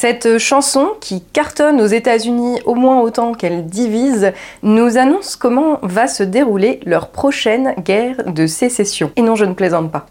Cette chanson, qui cartonne aux États-Unis au moins autant qu'elle divise, nous annonce comment va se dérouler leur prochaine guerre de sécession. Et non, je ne plaisante pas.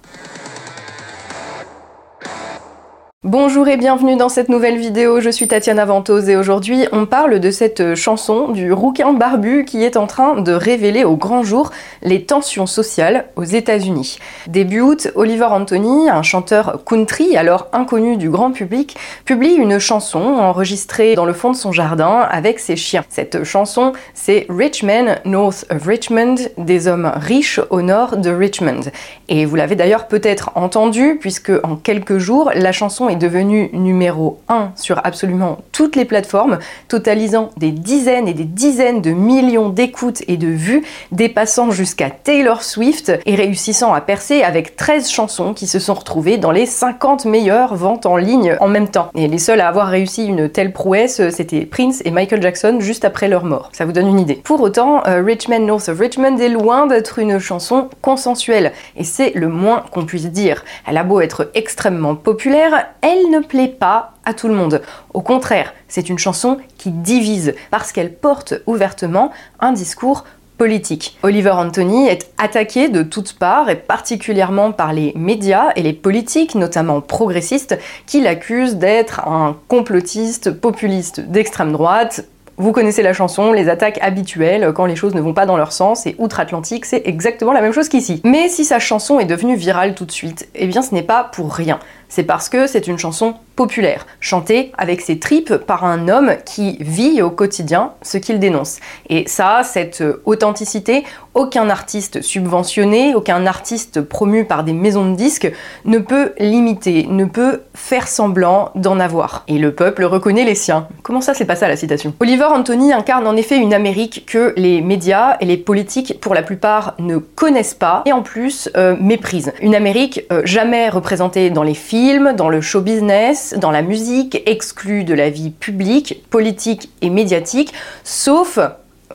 Bonjour et bienvenue dans cette nouvelle vidéo, je suis Tatiana Ventose et aujourd'hui on parle de cette chanson du rouquin barbu qui est en train de révéler au grand jour les tensions sociales aux États-Unis. Début août, Oliver Anthony, un chanteur country alors inconnu du grand public, publie une chanson enregistrée dans le fond de son jardin avec ses chiens. Cette chanson, c'est Rich Men North of Richmond, des hommes riches au nord de Richmond. Et vous l'avez d'ailleurs peut-être entendu puisque en quelques jours, la chanson est devenu numéro 1 sur absolument toutes les plateformes, totalisant des dizaines et des dizaines de millions d'écoutes et de vues, dépassant jusqu'à Taylor Swift et réussissant à percer avec 13 chansons qui se sont retrouvées dans les 50 meilleures ventes en ligne en même temps. Et les seuls à avoir réussi une telle prouesse, c'était Prince et Michael Jackson juste après leur mort. Ça vous donne une idée. Pour autant, euh, Richmond North of Richmond est loin d'être une chanson consensuelle, et c'est le moins qu'on puisse dire. Elle a beau être extrêmement populaire, elle ne plaît pas à tout le monde. Au contraire, c'est une chanson qui divise parce qu'elle porte ouvertement un discours politique. Oliver Anthony est attaqué de toutes parts et particulièrement par les médias et les politiques, notamment progressistes, qui l'accusent d'être un complotiste populiste d'extrême droite, vous connaissez la chanson, les attaques habituelles quand les choses ne vont pas dans leur sens, et outre-Atlantique, c'est exactement la même chose qu'ici. Mais si sa chanson est devenue virale tout de suite, eh bien ce n'est pas pour rien. C'est parce que c'est une chanson populaire, chantée avec ses tripes par un homme qui vit au quotidien ce qu'il dénonce. Et ça, cette authenticité, aucun artiste subventionné, aucun artiste promu par des maisons de disques ne peut limiter, ne peut faire semblant d'en avoir. Et le peuple reconnaît les siens. Comment ça, c'est pas ça la citation? Oliver Anthony incarne en effet une Amérique que les médias et les politiques, pour la plupart, ne connaissent pas et en plus euh, méprisent. Une Amérique euh, jamais représentée dans les films dans le show business, dans la musique, exclue de la vie publique, politique et médiatique, sauf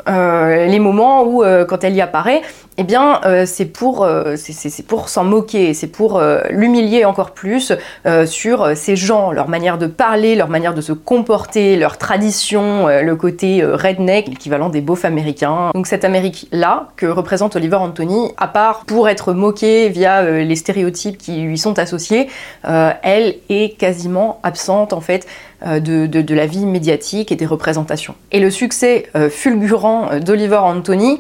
euh, les moments où, euh, quand elle y apparaît, eh bien, euh, c'est pour, c'est pour s'en moquer, c'est pour l'humilier encore plus sur ces gens, leur manière de parler, leur manière de se comporter, leur tradition, le côté redneck, l'équivalent des beaufs américains. Donc cette Amérique-là, que représente Oliver Anthony, à part pour être moquée via les stéréotypes qui lui sont associés, elle est quasiment absente en fait euh, de, la vie médiatique et des représentations. Et le succès euh, fulgurant euh, d'Oliver Anthony,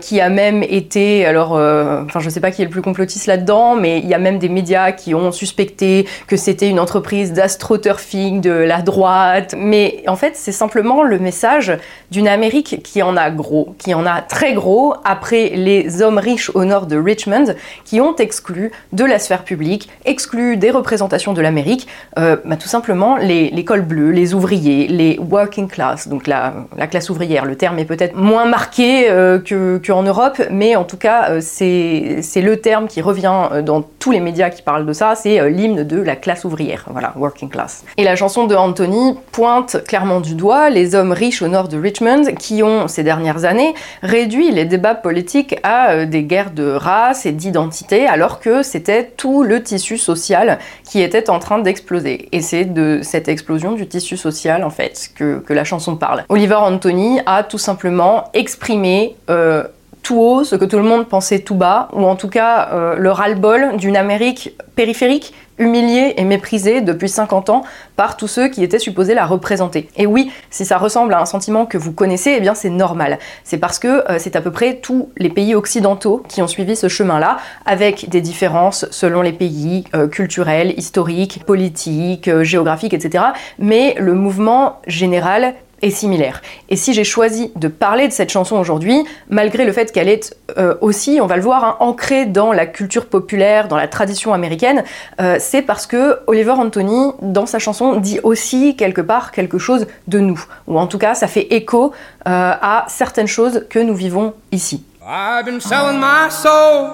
qui a même été, alors, enfin je ne sais pas qui est le plus complotiste là-dedans, mais il y a même des médias qui ont suspecté que c'était une entreprise d'astroturfing de la droite. Mais en fait, c'est simplement le message d'une Amérique qui en a gros, qui en a très gros après les hommes riches au nord de Richmond, qui ont exclu de la sphère publique, exclu des représentations de l'Amérique, bah, tout simplement les, les bleu, les ouvriers, les working class, donc la, classe ouvrière. Le terme est peut-être moins marqué euh, qu'en Europe, mais en tout cas, euh, c'est le terme qui revient euh, dans tous les médias qui parlent de ça, c'est l'hymne de la classe ouvrière, voilà, working class. Et la chanson de Anthony pointe clairement du doigt les hommes riches au nord de Richmond qui ont, ces dernières années, réduit les débats politiques à des guerres de race et d'identité, alors que c'était tout le tissu social qui était en train d'exploser. Et c'est de cette explosion du tissu social en fait que, la chanson parle. Oliver Anthony a tout simplement exprimé euh, tout haut ce que tout le monde pensait tout bas, ou en tout cas euh, le ras-le-bol d'une Amérique périphérique humiliée et méprisée depuis 50 ans par tous ceux qui étaient supposés la représenter. Et oui, si ça ressemble à un sentiment que vous connaissez, eh bien c'est normal. C'est parce que euh, c'est à peu près tous les pays occidentaux qui ont suivi ce chemin-là, avec des différences selon les pays euh, culturels, historiques, politiques, géographiques, etc. Mais le mouvement général est similaire. Et si j'ai choisi de parler de cette chanson aujourd'hui, malgré le fait qu'elle est euh, aussi, on va le voir, hein, ancrée dans la culture populaire, dans la tradition américaine, euh, c'est parce que Oliver Anthony, dans sa chanson, dit aussi quelque part quelque chose de nous. Ou en tout cas, ça fait écho euh, à certaines choses que nous vivons ici. I've been selling my soul,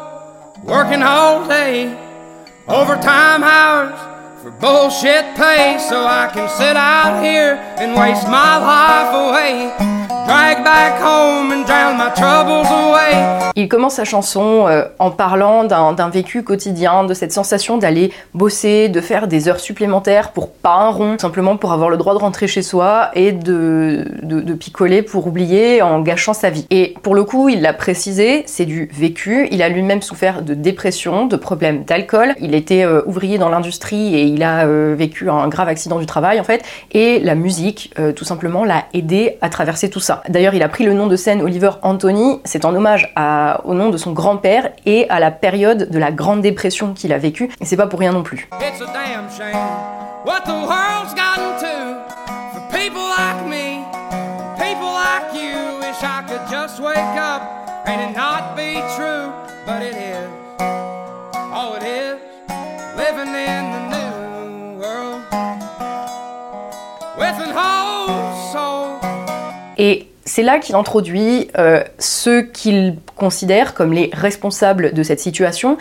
working all day, hours. For bullshit pay so I can sit out here and waste my life away Il commence sa chanson euh, en parlant d'un vécu quotidien, de cette sensation d'aller bosser, de faire des heures supplémentaires pour pas un rond, simplement pour avoir le droit de rentrer chez soi et de, picoler pour oublier en gâchant sa vie. Et pour le coup, il l'a précisé, c'est du vécu. Il a lui-même souffert de dépression, de problèmes d'alcool. Il était euh, ouvrier dans l'industrie et il a euh, vécu un grave accident du travail en fait. Et la musique, tout simplement, l'a aidé à traverser tout ça. D'ailleurs, il a pris le nom de scène Oliver Anthony. C'est en hommage au nom de son grand-père et à la période de la Grande Dépression qu'il a vécue. Et c'est pas pour rien non plus. Et c'est là qu'il introduit euh, ceux qu'il considère comme les responsables de cette situation.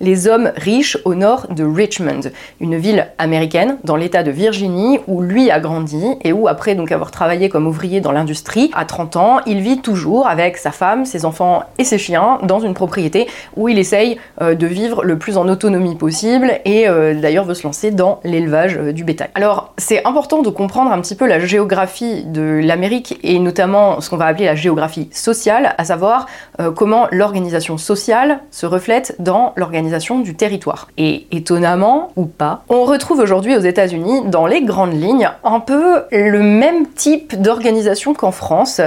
Les hommes riches au nord de Richmond, une ville américaine dans l'état de Virginie où lui a grandi et où après donc avoir travaillé comme ouvrier dans l'industrie, à 30 ans, il vit toujours avec sa femme, ses enfants et ses chiens dans une propriété où il essaye euh, de vivre le plus en autonomie possible et euh, d'ailleurs veut se lancer dans l'élevage euh, du bétail. Alors c'est important de comprendre un petit peu la géographie de l'Amérique et notamment ce qu'on va appeler la géographie sociale, à savoir comment l'organisation sociale se reflète dans l'organisation du territoire. Et étonnamment ou pas, on retrouve aujourd'hui aux États-Unis, dans les grandes lignes, un peu le même type d'organisation qu'en France,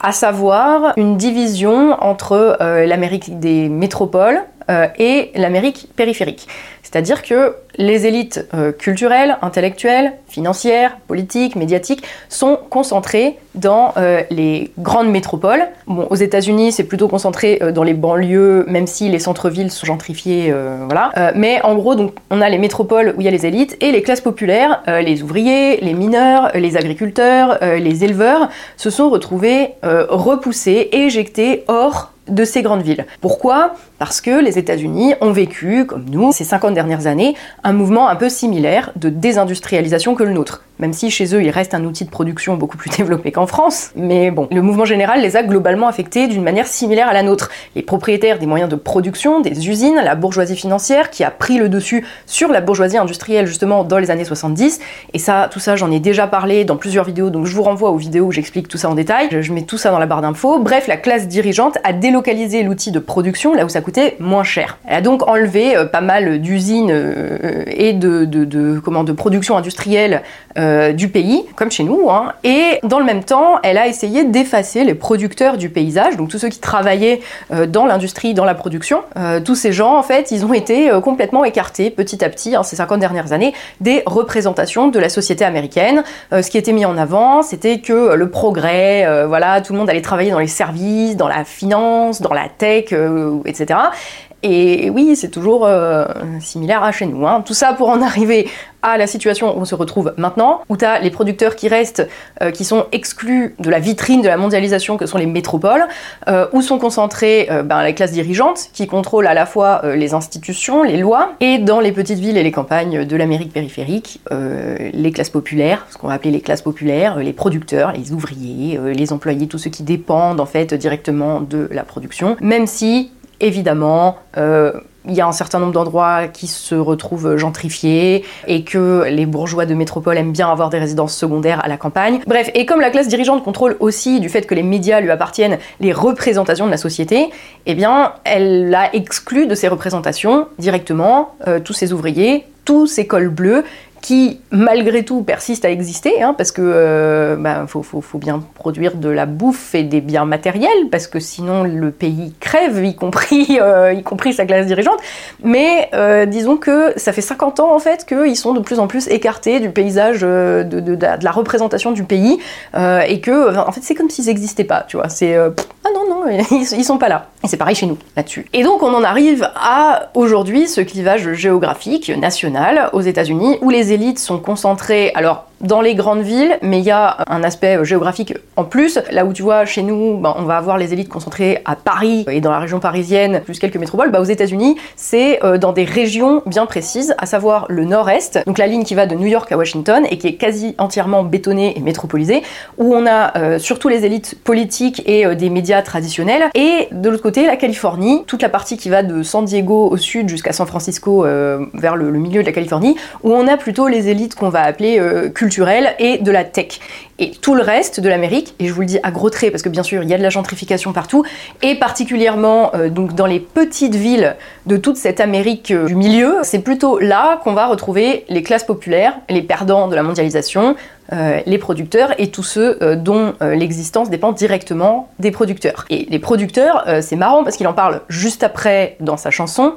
à savoir une division entre euh, l'Amérique des métropoles euh, et l'Amérique périphérique. C'est-à-dire que les élites euh, culturelles, intellectuelles, financières, politiques, médiatiques sont concentrées dans euh, les grandes métropoles. Aux États-Unis, c'est plutôt concentré dans les banlieues, même si les centres-villes sont gentrifiés, voilà. mais en gros, on a les métropoles où il y a les élites et les classes populaires, les ouvriers, les mineurs, les agriculteurs, les éleveurs, se sont retrouvés repoussés, éjectés hors de ces grandes villes. Pourquoi? Parce que les États-Unis ont vécu, comme nous, ces 50 dernières années, un mouvement un peu similaire de désindustrialisation que le nôtre même si chez eux il reste un outil de production beaucoup plus développé qu'en France. Mais bon, le mouvement général les a globalement affectés d'une manière similaire à la nôtre. Les propriétaires des moyens de production, des usines, la bourgeoisie financière qui a pris le dessus sur la bourgeoisie industrielle justement dans les années 70. Et ça, tout ça, j'en ai déjà parlé dans plusieurs vidéos, donc je vous renvoie aux vidéos où j'explique tout ça en détail. Je mets tout ça dans la barre d'infos. Bref, la classe dirigeante a délocalisé l'outil de production là où ça moins cher. Elle a donc enlevé euh, pas mal d'usines euh, et de, comment, de production industrielle euh, du pays, comme chez nous, hein. et dans le même temps, elle a essayé d'effacer les producteurs du paysage, donc tous ceux qui travaillaient dans l'industrie, dans la production. Tous ces gens, en fait, ils ont été complètement écartés petit à petit, hein, ces 50 dernières années, des représentations de la société américaine. ce qui était mis en avant, c'était que le progrès, voilà, tout le monde allait travailler dans les services, dans la finance, dans la tech, etc. Et oui, c'est toujours euh, similaire à chez nous. Hein. Tout ça pour en arriver à la situation où on se retrouve maintenant, où tu as les producteurs qui restent, euh, qui sont exclus de la vitrine de la mondialisation que sont les métropoles, euh, où sont concentrées ben, les classes dirigeantes qui contrôlent à la fois les institutions, les lois, et dans les petites villes et les campagnes de l'Amérique périphérique, les classes populaires, ce qu'on va appeler les classes populaires, les producteurs, les ouvriers, les employés, tous ceux qui dépendent en fait directement de la production, même si évidemment, euh, il y a un certain nombre d'endroits qui se retrouvent gentrifiés et que les bourgeois de métropole aiment bien avoir des résidences secondaires à la campagne. Bref, et comme la classe dirigeante contrôle aussi du fait que les médias lui appartiennent les représentations de la société, eh bien, elle a exclu de ces représentations directement euh, tous ces ouvriers, tous ces cols bleus qui malgré tout persiste à exister, hein, parce que euh, bah, faut, bien produire de la bouffe et des biens matériels, parce que sinon le pays crève, y compris, euh, y compris sa classe dirigeante. Mais euh, disons que ça fait 50 ans en fait qu'ils sont de plus en plus écartés du paysage de, de, la représentation du pays, et que en fait c'est comme s'ils n'existaient pas, tu vois. C'est ah non non, ils, ils sont pas là. Et c'est pareil chez nous là-dessus. Et donc on en arrive à aujourd'hui ce clivage géographique national aux États-Unis où les élites sont concentrées, alors dans les grandes villes, mais il y a un aspect géographique en plus. Là où tu vois, chez nous, ben, on va avoir les élites concentrées à Paris et dans la région parisienne, plus quelques métropoles. Bah, aux États-Unis, c'est euh, dans des régions bien précises, à savoir le nord-est, donc la ligne qui va de New York à Washington et qui est quasi entièrement bétonnée et métropolisée, où on a euh, surtout les élites politiques et euh, des médias traditionnels. Et de l'autre côté, la Californie, toute la partie qui va de San Diego au sud jusqu'à San Francisco, vers le, le, milieu de la Californie, où on a plutôt les élites qu'on va appeler culturelles et de la tech. Et tout le reste de l'Amérique, et je vous le dis à gros traits parce que bien sûr il y a de la gentrification partout, et particulièrement euh, donc dans les petites villes de toute cette Amérique euh, du milieu, c'est plutôt là qu'on va retrouver les classes populaires, les perdants de la mondialisation, euh, les producteurs et tous ceux dont l'existence dépend directement des producteurs. Et les producteurs, c'est marrant parce qu'il en parle juste après dans sa chanson.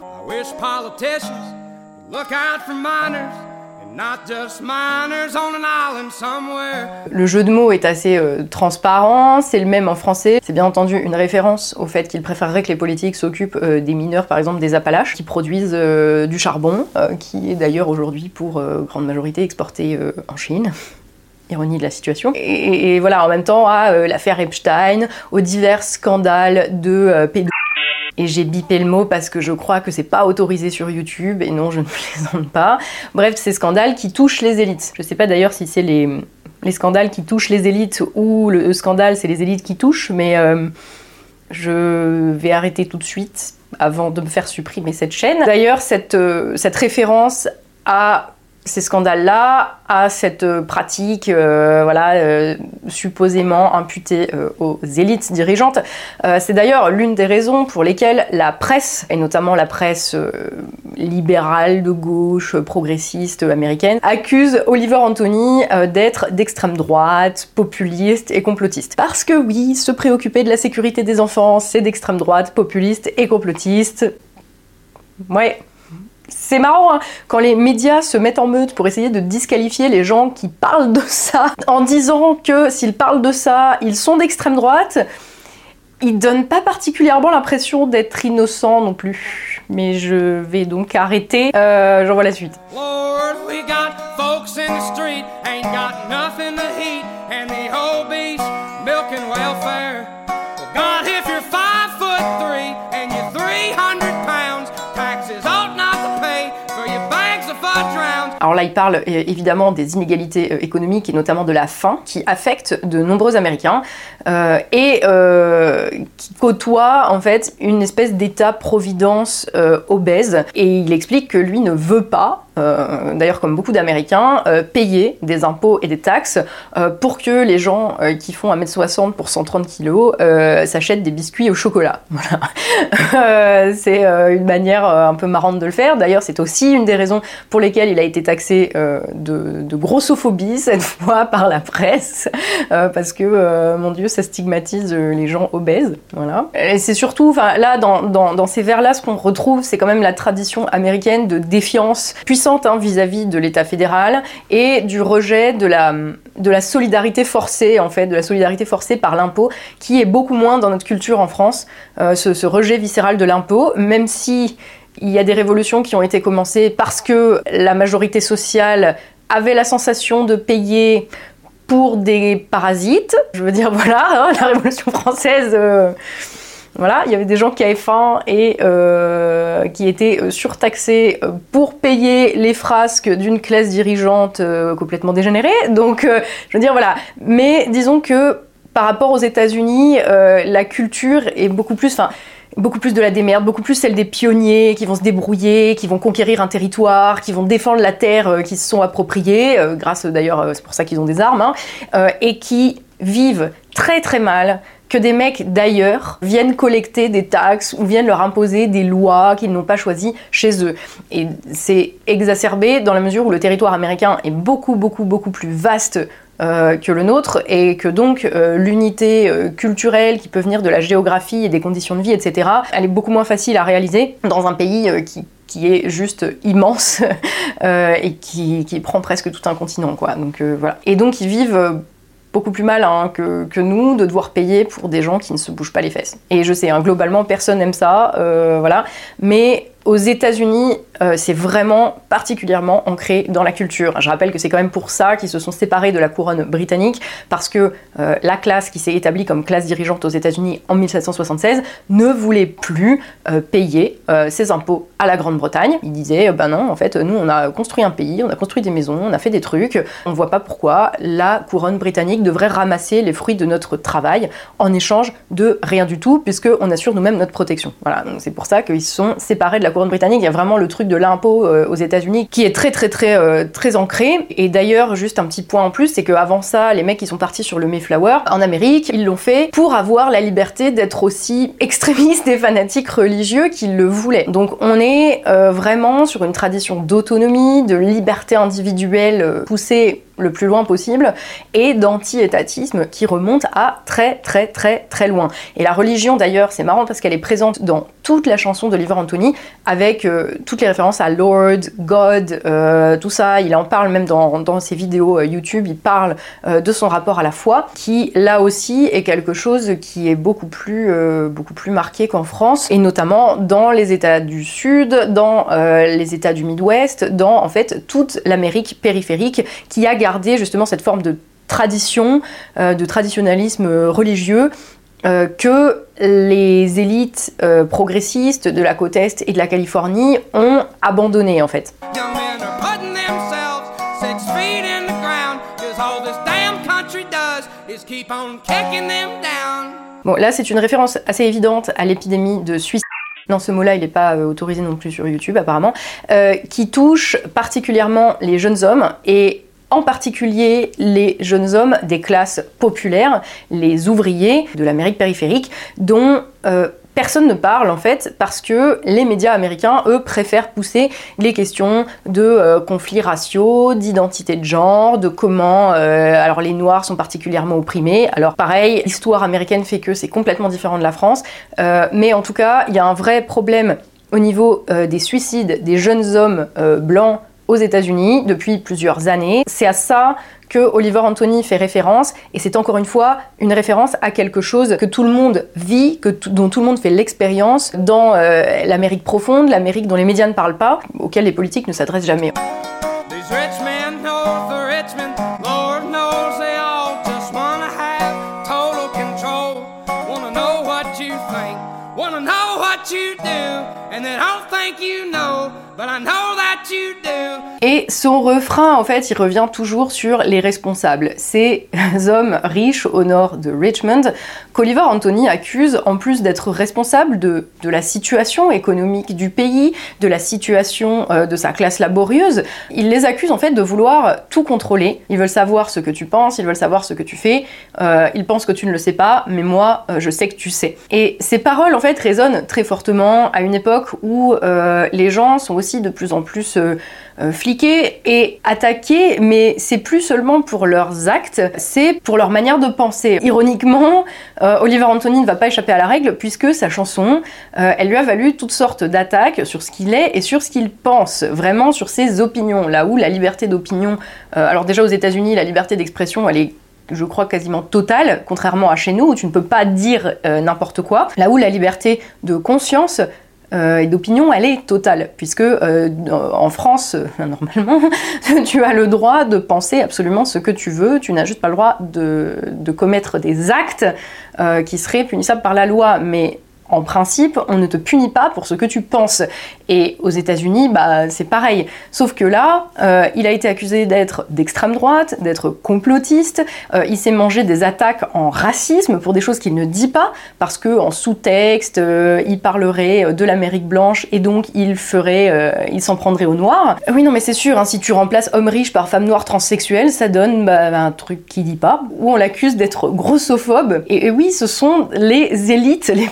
Le jeu de mots est assez euh, transparent, c'est le même en français. C'est bien entendu une référence au fait qu'il préférerait que les politiques s'occupent euh, des mineurs, par exemple des Appalaches, qui produisent euh, du charbon, qui est d'ailleurs aujourd'hui pour grande majorité exporté en Chine ironie de la situation. Et, voilà, en même temps, à l'affaire Epstein, aux divers scandales de pédophilie et j'ai bipé le mot parce que je crois que c'est pas autorisé sur YouTube et non, je ne plaisante pas. Bref, ces scandales qui touchent les élites. Je sais pas d'ailleurs si c'est les, les scandales qui touchent les élites ou le scandale c'est les élites qui touchent, mais euh, je vais arrêter tout de suite avant de me faire supprimer cette chaîne. D'ailleurs, cette, euh, cette référence à ces scandales-là à cette euh, pratique, euh, voilà, euh, supposément imputée aux élites dirigeantes. c'est d'ailleurs l'une des raisons pour lesquelles la presse, et notamment la presse libérale de gauche, progressiste américaine, accuse Oliver Anthony d'être d'extrême droite, populiste et complotiste. Parce que oui, se préoccuper de la sécurité des enfants, c'est d'extrême droite, populiste et complotiste. Ouais, c'est marrant hein, quand les médias se mettent en meute pour essayer de disqualifier les gens qui parlent de ça en disant que s'ils parlent de ça, ils sont d'extrême droite. Ils donnent pas particulièrement l'impression d'être innocents non plus. Mais je vais donc arrêter. Euh, J'envoie la suite. Alors là, il parle euh, évidemment des inégalités euh, économiques et notamment de la faim qui affectent de nombreux Américains euh, et qui côtoie en fait une espèce d'état-providence obèse. Et il explique que lui ne veut pas euh, d'ailleurs comme beaucoup d'Américains, euh, payer des impôts et des taxes euh, pour que les gens qui font 1m60 pour 130 kg s'achètent des biscuits au chocolat. Voilà. c'est une manière un peu marrante de le faire. D'ailleurs, c'est aussi une des raisons pour lesquelles il a été taxé de, grossophobie cette fois par la presse, parce que, mon Dieu, ça stigmatise les gens obèses. Voilà. Et c'est surtout, là, dans, dans, dans ces vers-là, ce qu'on retrouve, c'est quand même la tradition américaine de défiance puissante Hein, vis-à-vis de l'État fédéral et du rejet de la, de la solidarité forcée, en fait, de la solidarité forcée par l'impôt, qui est beaucoup moins dans notre culture en France, euh, ce, rejet viscéral de l'impôt, même si il y a des révolutions qui ont été commencées parce que la majorité sociale avait la sensation de payer pour des parasites. Je veux dire, voilà, hein, la Révolution française. Euh, voilà, il y avait des gens qui avaient faim et euh, qui étaient euh, surtaxés euh, pour payer les frasques d'une classe dirigeante complètement dégénérée. Donc, je veux dire, voilà. Mais disons que par rapport aux États-Unis, la culture est beaucoup plus, beaucoup plus de la démerde, beaucoup plus celle des pionniers qui vont se débrouiller, qui vont conquérir un territoire, qui vont défendre la terre qu'ils se sont appropriée, grâce d'ailleurs, c'est pour ça qu'ils ont des armes, hein, et qui vivent très très mal que des mecs d'ailleurs viennent collecter des taxes ou viennent leur imposer des lois qu'ils n'ont pas choisies chez eux. Et c'est exacerbé dans la mesure où le territoire américain est beaucoup, beaucoup, beaucoup plus vaste euh, que le nôtre et que donc euh, l'unité euh, culturelle qui peut venir de la géographie et des conditions de vie, etc., elle est beaucoup moins facile à réaliser dans un pays qui, est juste immense et qui, qui, prend presque tout un continent, quoi. Donc voilà. Et donc ils vivent beaucoup plus mal hein, que, nous de devoir payer pour des gens qui ne se bougent pas les fesses. Et je sais, hein, globalement, personne n'aime ça, euh, voilà. Mais Aux États-Unis, euh, c'est vraiment particulièrement ancré dans la culture. Je rappelle que c'est quand même pour ça qu'ils se sont séparés de la couronne britannique, parce que euh, la classe qui s'est établie comme classe dirigeante aux États-Unis en 1776 ne voulait plus euh, payer ses impôts à la Grande-Bretagne. Ils disaient, ben non, en fait, nous on a construit un pays, on a construit des maisons, on a fait des trucs, on ne voit pas pourquoi la couronne britannique devrait ramasser les fruits de notre travail en échange de rien du tout, puisqu'on assure nous-mêmes notre protection. Voilà, donc c'est pour ça qu'ils se sont séparés de la couronne britannique. Il y a vraiment le truc de l'impôt euh, aux États-Unis qui est très très très euh, très ancré. Et d'ailleurs, juste un petit point en plus, c'est qu'avant ça, les mecs qui sont partis sur le Mayflower en Amérique, ils l'ont fait pour avoir la liberté d'être aussi extrémistes et fanatiques religieux qu'ils le voulaient. Donc on est euh, vraiment sur une tradition d'autonomie, de liberté individuelle poussée le plus loin possible et d'anti-étatisme qui remonte à très très très très loin. Et la religion d'ailleurs, c'est marrant parce qu'elle est présente dans toute la chanson d'Oliver Anthony avec euh, toutes les références à Lord, God, euh, tout ça. Il en parle même dans, ses vidéos euh, YouTube, il parle de son rapport à la foi qui là aussi est quelque chose qui est beaucoup plus, beaucoup plus marqué qu'en France et notamment dans les États du Sud, dans les États du Midwest, dans en fait toute l'Amérique périphérique qui a garder justement cette forme de tradition, euh, de traditionnalisme religieux euh, que les élites euh, progressistes de la côte Est et de la Californie ont abandonné en fait. Bon, là, c'est une référence assez évidente à l'épidémie de suicide. Non, ce mot-là, il n'est pas autorisé non plus sur YouTube, apparemment, qui touche particulièrement les jeunes hommes et en particulier les jeunes hommes des classes populaires, les ouvriers de l'Amérique périphérique, dont euh, personne ne parle en fait parce que les médias américains, eux, préfèrent pousser les questions de euh, conflits raciaux, d'identité de genre, de comment euh, alors les noirs sont particulièrement opprimés. Alors pareil, l'histoire américaine fait que c'est complètement différent de la France, mais en tout cas, il y a un vrai problème au niveau des suicides des jeunes hommes blancs aux États-Unis depuis plusieurs années. C'est à ça que Oliver Anthony fait référence, et c'est encore une fois une référence à quelque chose que tout le monde vit, que dont tout le monde fait l'expérience dans euh, l'Amérique profonde, l'Amérique dont les médias ne parlent pas, auquel les politiques ne s'adressent jamais. Et son refrain, en fait, il revient toujours sur les responsables. Ces hommes riches au nord de Richmond qu'Oliver Anthony accuse, en plus d'être responsable de, de, la situation économique du pays, de la situation euh, de sa classe laborieuse, il les accuse en fait de vouloir tout contrôler. Ils veulent savoir ce que tu penses, ils veulent savoir ce que tu fais. Euh, ils pensent que tu ne le sais pas, mais moi, euh, je sais que tu sais. Et ces paroles, en fait, résonnent très fortement à une époque où les gens sont aussi de plus en plus euh, fliqués et attaqués, mais c'est plus seulement pour leurs actes, c'est pour leur manière de penser. Ironiquement, euh, Oliver Anthony ne va pas échapper à la règle puisque sa chanson, euh, elle lui a valu toutes sortes d'attaques sur ce qu'il est et sur ce qu'il pense, vraiment sur ses opinions. Là où la liberté d'opinion, alors déjà aux États-Unis, la liberté d'expression, elle est je crois quasiment totale, contrairement à chez nous où tu ne peux pas dire n'importe quoi. Là où la liberté de conscience, euh, et d'opinion, elle est totale, puisque euh, en France, euh, normalement, tu as le droit de penser absolument ce que tu veux, tu n'as juste pas le droit de, de commettre des actes qui seraient punissables par la loi, mais en principe, on ne te punit pas pour ce que tu penses. Et aux États-Unis, bah, c'est pareil. Sauf que là, euh, il a été accusé d'être d'extrême droite, d'être complotiste. Euh, il s'est mangé des attaques en racisme pour des choses qu'il ne dit pas, parce que en sous-texte, euh, il parlerait de l'Amérique blanche et donc il s'en prendrait aux noirs. Oui, non, mais c'est sûr. Hein, si tu remplaces homme riche par femme noire transsexuelle, ça donne bah, un truc qu'il dit pas, où on l'accuse d'être grossophobe. Et, oui, ce sont les élites, les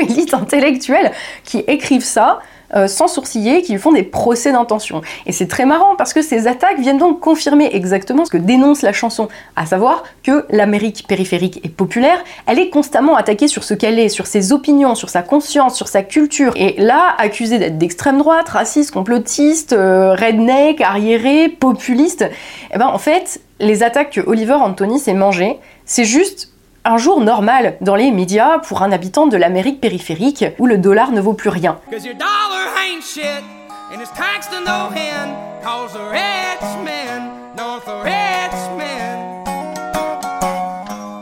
pseudo-élites intellectuelles qui écrivent ça euh, sans sourciller, qui font des procès d'intention. Et c'est très marrant parce que ces attaques viennent donc confirmer exactement ce que dénonce la chanson, à savoir que l'Amérique périphérique et populaire, elle est constamment attaquée sur ce qu'elle est, sur ses opinions, sur sa conscience, sur sa culture. Et là, accusée d'être d'extrême droite, raciste, complotiste, euh, redneck, arriéré, populiste, eh ben en fait, les attaques que Oliver Anthony s'est mangé, c'est juste un jour normal dans les médias pour un habitant de l'Amérique périphérique où le dollar ne vaut plus rien.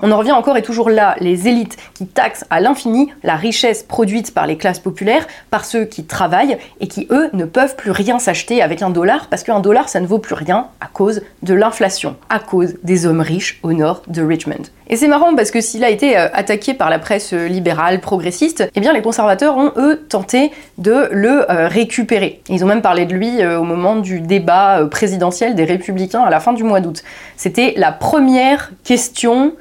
On en revient encore et toujours là, les élites qui taxent à l'infini la richesse produite par les classes populaires, par ceux qui travaillent et qui, eux, ne peuvent plus rien s'acheter avec un dollar parce qu'un dollar, ça ne vaut plus rien à cause de l'inflation, à cause des hommes riches au nord de Richmond. Et c'est marrant parce que s'il a été euh, attaqué par la presse euh, libérale, progressiste, eh bien les conservateurs ont, eux, tenté de le euh, récupérer. Ils ont même parlé de lui au moment du débat présidentiel des républicains à la fin du mois d'août. C'était la première question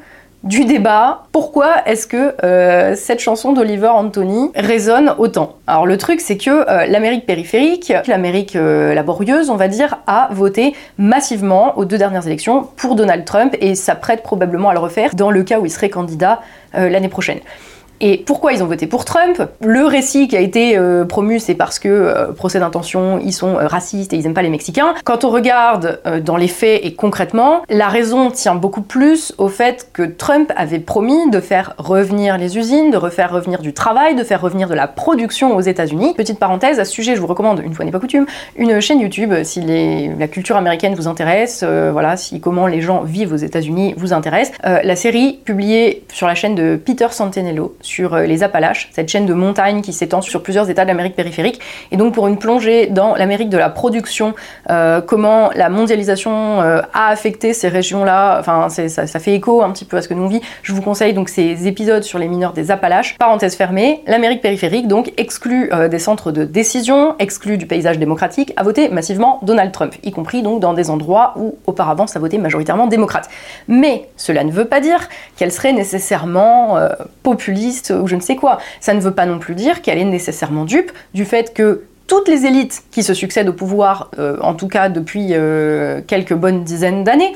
du débat. Pourquoi est-ce que euh, cette chanson d'Oliver Anthony résonne autant? Alors le truc c'est que euh, l'Amérique périphérique, l'Amérique euh, laborieuse on va dire, a voté massivement aux deux dernières élections pour Donald Trump et s'apprête probablement à le refaire dans le cas où il serait candidat l'année prochaine. Et pourquoi ils ont voté pour Trump? Le récit qui a été euh, promu, c'est parce que, euh, procès d'intention, ils sont euh, racistes et ils aiment pas les Mexicains. Quand on regarde dans les faits et concrètement, la raison tient beaucoup plus au fait que Trump avait promis de faire revenir les usines, de refaire revenir du travail, de faire revenir de la production aux États-Unis. Petite parenthèse, à ce sujet, je vous recommande, une fois n'est pas coutume, une chaîne YouTube si la culture américaine vous intéresse, voilà, si comment les gens vivent aux États-Unis vous intéresse. la série publiée sur la chaîne de Peter Santenello sur euh, les Appalaches, cette chaîne de montagnes qui s'étend sur plusieurs États de l'Amérique périphérique. Et donc pour une plongée dans l'Amérique de la production, euh, comment la mondialisation euh, a affecté ces régions-là, enfin ça, fait écho un petit peu à ce que nous vit, je vous conseille donc ces épisodes sur les mineurs des Appalaches. Parenthèse fermée, l'Amérique périphérique donc exclue des centres de décision, exclue du paysage démocratique, a voté massivement Donald Trump, y compris donc dans des endroits où auparavant ça votait majoritairement démocrate. Mais cela ne veut pas dire qu'elle serait nécessairement populiste ou je ne sais quoi. Ça ne veut pas non plus dire qu'elle est nécessairement dupe du fait que toutes les élites qui se succèdent au pouvoir, euh, en tout cas depuis euh, quelques bonnes dizaines d'années,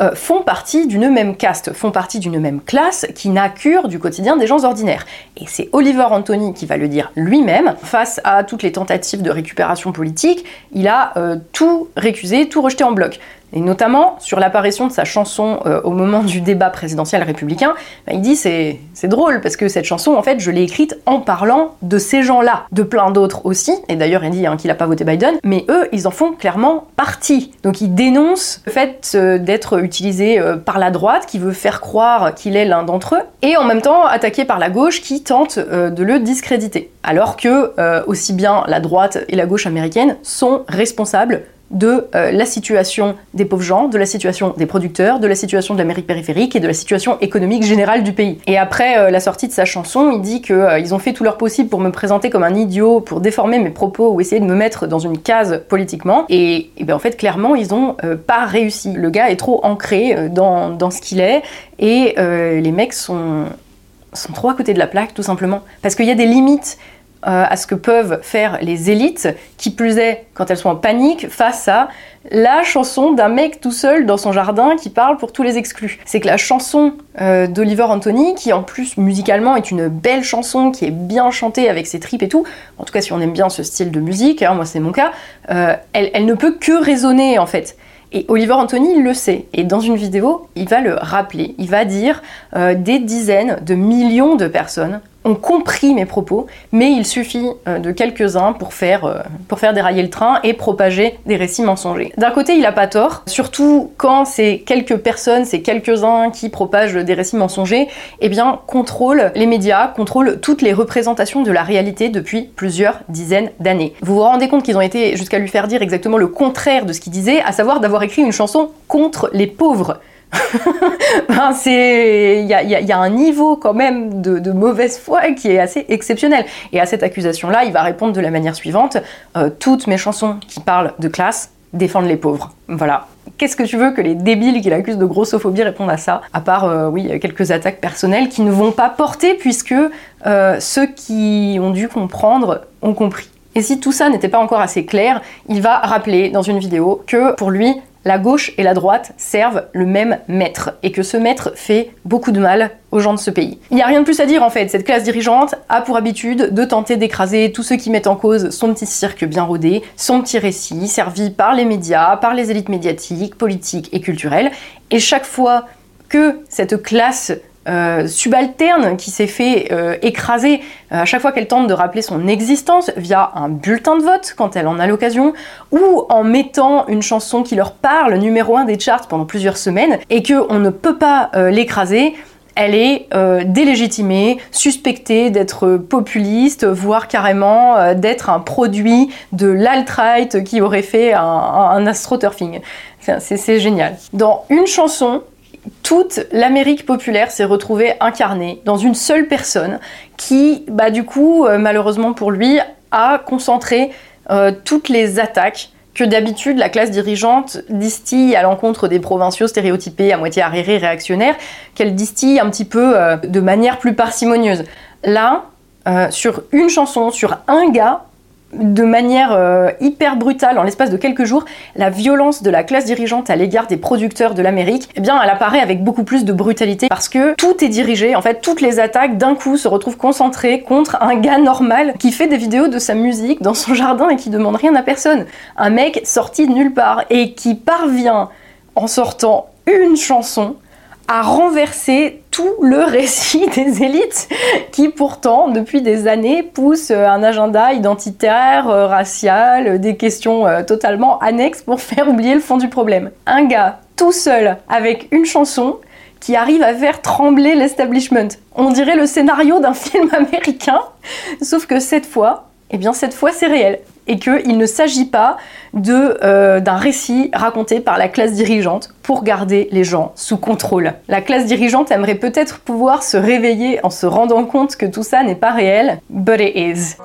euh, font partie d'une même caste, font partie d'une même classe qui n'a cure du quotidien des gens ordinaires. Et c'est Oliver Anthony qui va le dire lui-même. Face à toutes les tentatives de récupération politique, il a tout récusé, tout rejeté en bloc et notamment sur l'apparition de sa chanson euh, au moment du débat présidentiel républicain, bah, il dit c'est drôle parce que cette chanson en fait je l'ai écrite en parlant de ces gens-là, de plein d'autres aussi, et d'ailleurs il dit hein, qu'il n'a pas voté Biden, mais eux ils en font clairement partie. Donc il dénonce le fait euh, d'être utilisé euh, par la droite qui veut faire croire qu'il est l'un d'entre eux, et en même temps attaqué par la gauche qui tente de le discréditer. Alors que aussi bien la droite et la gauche américaine sont responsables de euh, la situation des pauvres gens, de la situation des producteurs, de la situation de l'Amérique périphérique et de la situation économique générale du pays. Et après euh, la sortie de sa chanson, il dit qu'ils euh, ont fait tout leur possible pour me présenter comme un idiot, pour déformer mes propos ou essayer de me mettre dans une case politiquement. Et, ben, en fait, clairement, ils n'ont pas réussi. Le gars est trop ancré dans, dans ce qu'il est et les mecs sont, sont trop à côté de la plaque, tout simplement. Parce qu'il y a des limites euh, à ce que peuvent faire les élites, qui plus est quand elles sont en panique face à la chanson d'un mec tout seul dans son jardin qui parle pour tous les exclus. C'est que la chanson euh, d'Oliver Anthony, qui en plus musicalement est une belle chanson, qui est bien chantée avec ses tripes et tout, en tout cas si on aime bien ce style de musique, hein, moi c'est mon cas, euh, elle, elle ne peut que résonner en fait. Et Oliver Anthony le sait. Et dans une vidéo, il va le rappeler. Il va dire euh, des dizaines de millions de personnes ont compris mes propos, mais il suffit euh, de quelques-uns pour faire, euh, pour faire dérailler le train et propager des récits mensongers. D'un côté, il a pas tort, surtout quand c'est quelques personnes, c'est quelques-uns qui propagent des récits mensongers, eh bien, contrôlent les médias, contrôlent toutes les représentations de la réalité depuis plusieurs dizaines d'années. Vous vous rendez compte qu'ils ont été jusqu'à lui faire dire exactement le contraire de ce qu'il disait, à savoir d'avoir écrit une chanson contre les pauvres. Il y a, un niveau quand même de, mauvaise foi qui est assez exceptionnel. Et à cette accusation-là, il va répondre de la manière suivante euh, toutes mes chansons qui parlent de classe défendent les pauvres. Voilà. Qu'est-ce que tu veux que les débiles qui l'accusent de grossophobie répondent à ça? À part, euh, oui, quelques attaques personnelles qui ne vont pas porter puisque euh, ceux qui ont dû comprendre ont compris. Et si tout ça n'était pas encore assez clair, il va rappeler dans une vidéo que pour lui, la gauche et la droite servent le même maître et que ce maître fait beaucoup de mal aux gens de ce pays. Il n'y a rien de plus à dire en fait, cette classe dirigeante a pour habitude de tenter d'écraser tous ceux qui mettent en cause son petit cirque bien rodé, son petit récit servi par les médias, par les élites médiatiques, politiques et culturelles. Et chaque fois que cette classe euh, subalterne qui s'est fait euh, écraser à chaque fois qu'elle tente de rappeler son existence via un bulletin de vote quand elle en a l'occasion, ou en mettant une chanson qui leur parle numéro un des charts pendant plusieurs semaines, et qu'on ne peut pas l'écraser, elle est délégitimée, suspectée d'être populiste, voire carrément d'être un produit de l'alt-right qui aurait fait un astroturfing. c'est génial. Dans une chanson, toute l'Amérique populaire s'est retrouvée incarnée dans une seule personne qui, bah, du coup, euh, malheureusement pour lui, a concentré euh, toutes les attaques que d'habitude la classe dirigeante distille à l'encontre des provinciaux stéréotypés à moitié arriérés réactionnaires, qu'elle distille un petit peu euh, de manière plus parcimonieuse. Là, sur une chanson, sur un gars, de manière euh, hyper brutale en l'espace de quelques jours la violence de la classe dirigeante à l'égard des producteurs de l'Amérique, eh bien elle apparaît avec beaucoup plus de brutalité parce que tout est dirigé, en fait toutes les attaques d'un coup se retrouvent concentrées contre un gars normal qui fait des vidéos de sa musique dans son jardin et qui demande rien à personne. Un mec sorti de nulle part et qui parvient en sortant une chanson à renverser tout le récit des élites qui pourtant, depuis des années, poussent un agenda identitaire, euh, racial, euh, des questions euh, totalement annexes pour faire oublier le fond du problème. Un gars tout seul avec une chanson qui arrive à faire trembler l'establishment. On dirait le scénario d'un film américain, sauf que cette fois, eh bien cette fois c'est réel et qu'il ne s'agit pas euh, d'un récit raconté par la classe dirigeante pour garder les gens sous contrôle. La classe dirigeante aimerait peut-être pouvoir se réveiller en se rendant compte que tout ça n'est pas réel, but it is.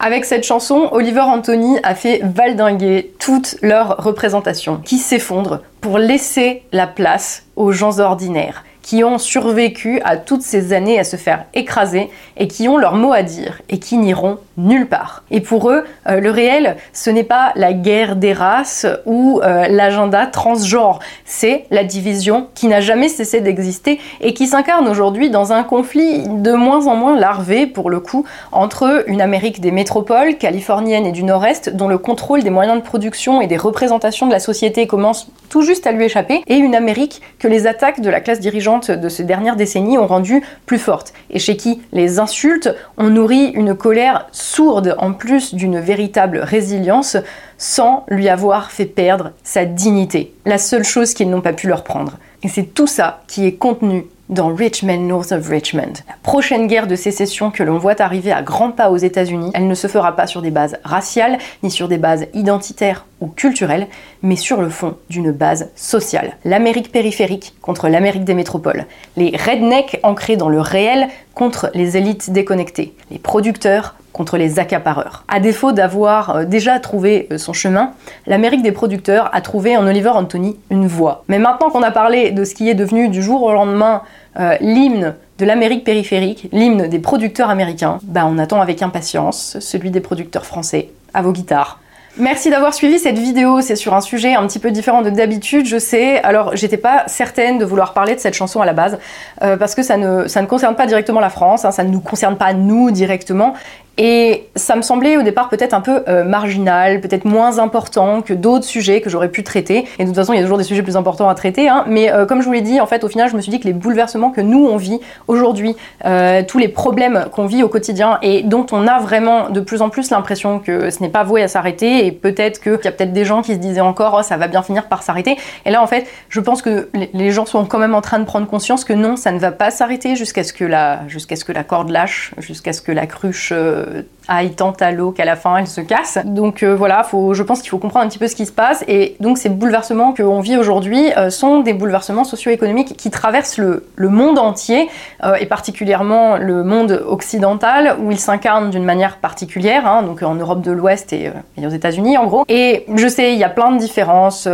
Avec cette chanson, Oliver Anthony a fait valdinguer toute leur représentation, qui s'effondre pour laisser la place aux gens ordinaires qui ont survécu à toutes ces années à se faire écraser et qui ont leur mot à dire et qui n'iront nulle part. Et pour eux, euh, le réel, ce n'est pas la guerre des races ou euh, l'agenda transgenre, c'est la division qui n'a jamais cessé d'exister et qui s'incarne aujourd'hui dans un conflit de moins en moins larvé, pour le coup, entre une Amérique des métropoles, californienne et du Nord-Est, dont le contrôle des moyens de production et des représentations de la société commence tout juste à lui échapper, et une Amérique que les attaques de la classe dirigeante de ces dernières décennies ont rendue plus forte, et chez qui les insultes ont nourri une colère sourde en plus d'une véritable résilience sans lui avoir fait perdre sa dignité. La seule chose qu'ils n'ont pas pu leur prendre. Et c'est tout ça qui est contenu dans Richmond, North of Richmond. La prochaine guerre de sécession que l'on voit arriver à grands pas aux États-Unis, elle ne se fera pas sur des bases raciales, ni sur des bases identitaires ou culturelles, mais sur le fond d'une base sociale. L'Amérique périphérique contre l'Amérique des métropoles. Les rednecks ancrés dans le réel contre les élites déconnectées. Les producteurs contre les accapareurs. À défaut d'avoir euh, déjà trouvé euh, son chemin, l'Amérique des producteurs a trouvé en Oliver Anthony une voie. Mais maintenant qu'on a parlé de ce qui est devenu du jour au lendemain euh, l'hymne de l'Amérique périphérique, l'hymne des producteurs américains, bah on attend avec impatience celui des producteurs français. À vos guitares. Merci d'avoir suivi cette vidéo, c'est sur un sujet un petit peu différent de d'habitude, je sais. Alors, j'étais pas certaine de vouloir parler de cette chanson à la base, parce que ça ne, ça ne concerne pas directement la France, hein, ça ne nous concerne pas nous directement, et ça me semblait au départ peut-être un peu euh, marginal, peut-être moins important que d'autres sujets que j'aurais pu traiter. Et de toute façon, il y a toujours des sujets plus importants à traiter. Hein. Mais euh, comme je vous l'ai dit, en fait, au final, je me suis dit que les bouleversements que nous, on vit aujourd'hui, euh, tous les problèmes qu'on vit au quotidien et dont on a vraiment de plus en plus l'impression que ce n'est pas voué à s'arrêter et peut-être qu'il y a peut-être des gens qui se disaient encore oh, ça va bien finir par s'arrêter. Et là, en fait, je pense que les gens sont quand même en train de prendre conscience que non, ça ne va pas s'arrêter jusqu'à ce que la, jusqu'à ce que la corde lâche, jusqu'à ce que la cruche euh, aille tant à l'eau qu'à la fin elle se casse. Donc euh, voilà, faut, je pense qu'il faut comprendre un petit peu ce qui se passe. Et donc ces bouleversements qu'on vit aujourd'hui euh, sont des bouleversements socio-économiques qui traversent le, monde entier, euh, et particulièrement le monde occidental, où ils s'incarnent d'une manière particulière, hein, donc en Europe de l'Ouest et, aux États-Unis en gros. Et je sais, il y a plein de différences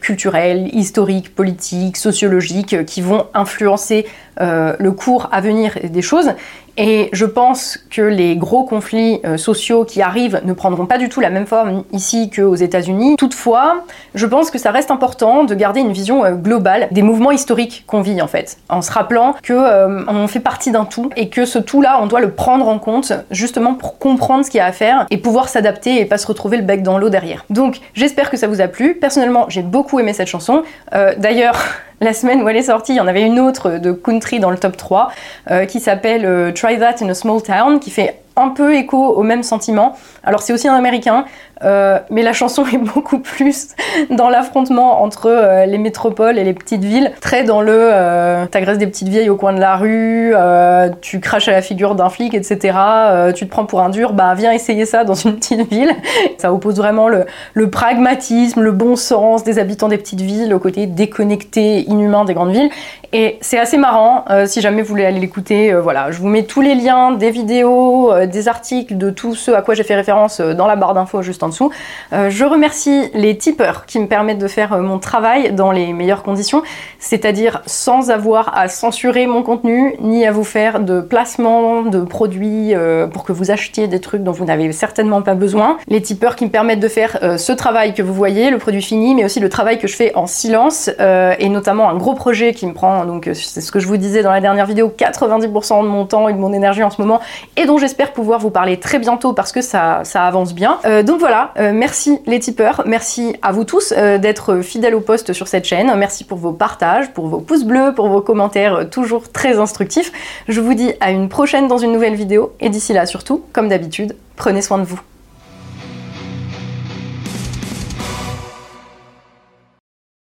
culturelles, historiques, politiques, sociologiques qui vont influencer le cours à venir des choses. Et je pense que les gros conflits révélés sociaux qui arrivent ne prendront pas du tout la même forme ici qu'aux États-Unis. Toutefois, je pense que ça reste important de garder une vision globale des mouvements historiques qu'on vit en fait, en se rappelant que on fait partie d'un tout et que ce tout-là, on doit le prendre en compte justement pour comprendre ce qu'il y a à faire et pouvoir s'adapter et pas se retrouver le bec dans l'eau derrière. Donc j'espère que ça vous a plu. Personnellement, j'ai beaucoup aimé cette chanson. Euh, d'ailleurs, la semaine où elle est sortie, il y en avait une autre de country dans le top 3 euh, qui s'appelle euh, Try That in a Small Town, qui fait un peu écho au même sentiment. Alors c'est aussi un américain, euh, mais la chanson est beaucoup plus dans l'affrontement entre euh, les métropoles et les petites villes, très dans le euh, t'agresses des petites vieilles au coin de la rue, euh, tu craches à la figure d'un flic, etc. tu te prends pour un dur, bah viens essayer ça dans une petite ville. Ça oppose vraiment le, pragmatisme, le bon sens des habitants des petites villes au côté déconnecté, inhumain des grandes villes. Et c'est assez marrant, si jamais vous voulez aller l'écouter, voilà, je vous mets tous les liens des vidéos, des articles, de tout ce à quoi j'ai fait référence dans la barre d'infos juste en Euh, je remercie les tipeurs qui me permettent de faire euh, mon travail dans les meilleures conditions, c'est-à-dire sans avoir à censurer mon contenu, ni à vous faire de placement de produits euh, pour que vous achetiez des trucs dont vous n'avez certainement pas besoin. Les tipeurs qui me permettent de faire ce travail que vous voyez, le produit fini, mais aussi le travail que je fais en silence, et notamment un gros projet qui me prend, donc c'est ce que je vous disais dans la dernière vidéo, 90% de mon temps et de mon énergie en ce moment, et dont j'espère pouvoir vous parler très bientôt parce que ça, ça avance bien. donc voilà, euh, merci les tipeurs, merci à vous tous euh, d'être fidèles au poste sur cette chaîne. Merci pour vos partages, pour vos pouces bleus, pour vos commentaires euh, toujours très instructifs. Je vous dis à une prochaine dans une nouvelle vidéo et d'ici là surtout, comme d'habitude, prenez soin de vous.